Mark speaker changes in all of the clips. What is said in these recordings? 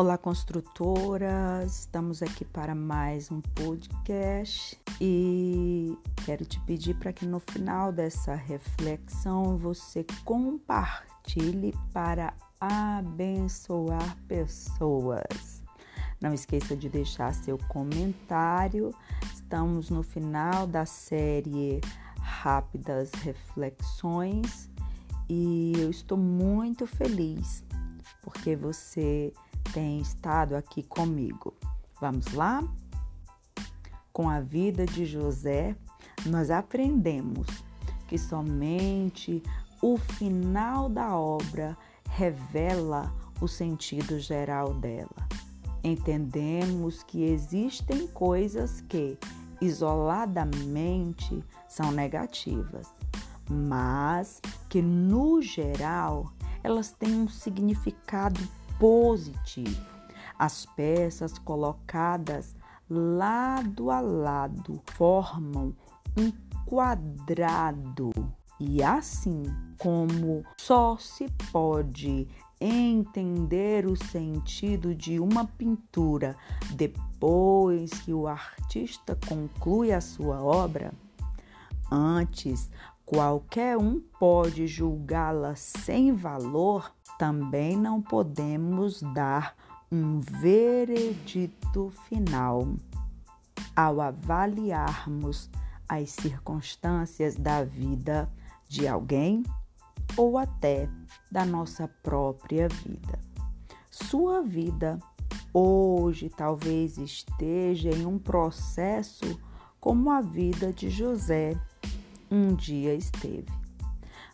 Speaker 1: Olá, construtoras! Estamos aqui para mais um podcast e quero te pedir para que no final dessa reflexão você compartilhe para abençoar pessoas. Não esqueça de deixar seu comentário. Estamos no final da série Rápidas Reflexões e eu estou muito feliz porque você tem estado aqui comigo. Vamos lá? Com a vida de José, nós aprendemos que somente o final da obra revela o sentido geral dela. Entendemos que existem coisas que, isoladamente, são negativas, mas que, no geral, elas têm um significado positivo. As peças colocadas lado a lado formam um quadrado. E assim como só se pode entender o sentido de uma pintura depois que o artista conclui a sua obra, antes qualquer um pode julgá-la sem valor, também não podemos dar um veredito final ao avaliarmos as circunstâncias da vida de alguém ou até da nossa própria vida. Sua vida hoje talvez esteja em um processo como a vida de José um dia esteve.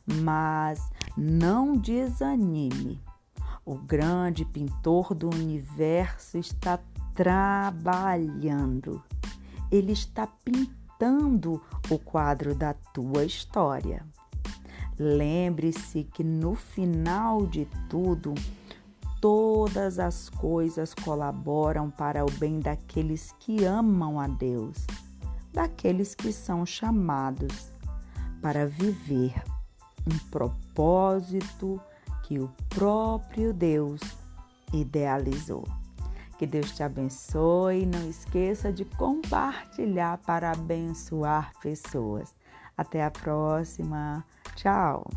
Speaker 1: Mas não desanime. O grande pintor do universo está trabalhando. Ele está pintando o quadro da tua história. Lembre-se que no final de tudo, todas as coisas colaboram para o bem daqueles que amam a Deus, daqueles que são chamados para viver um propósito que o próprio Deus idealizou. Que Deus te abençoe. Não esqueça de compartilhar para abençoar pessoas. Até a próxima. Tchau.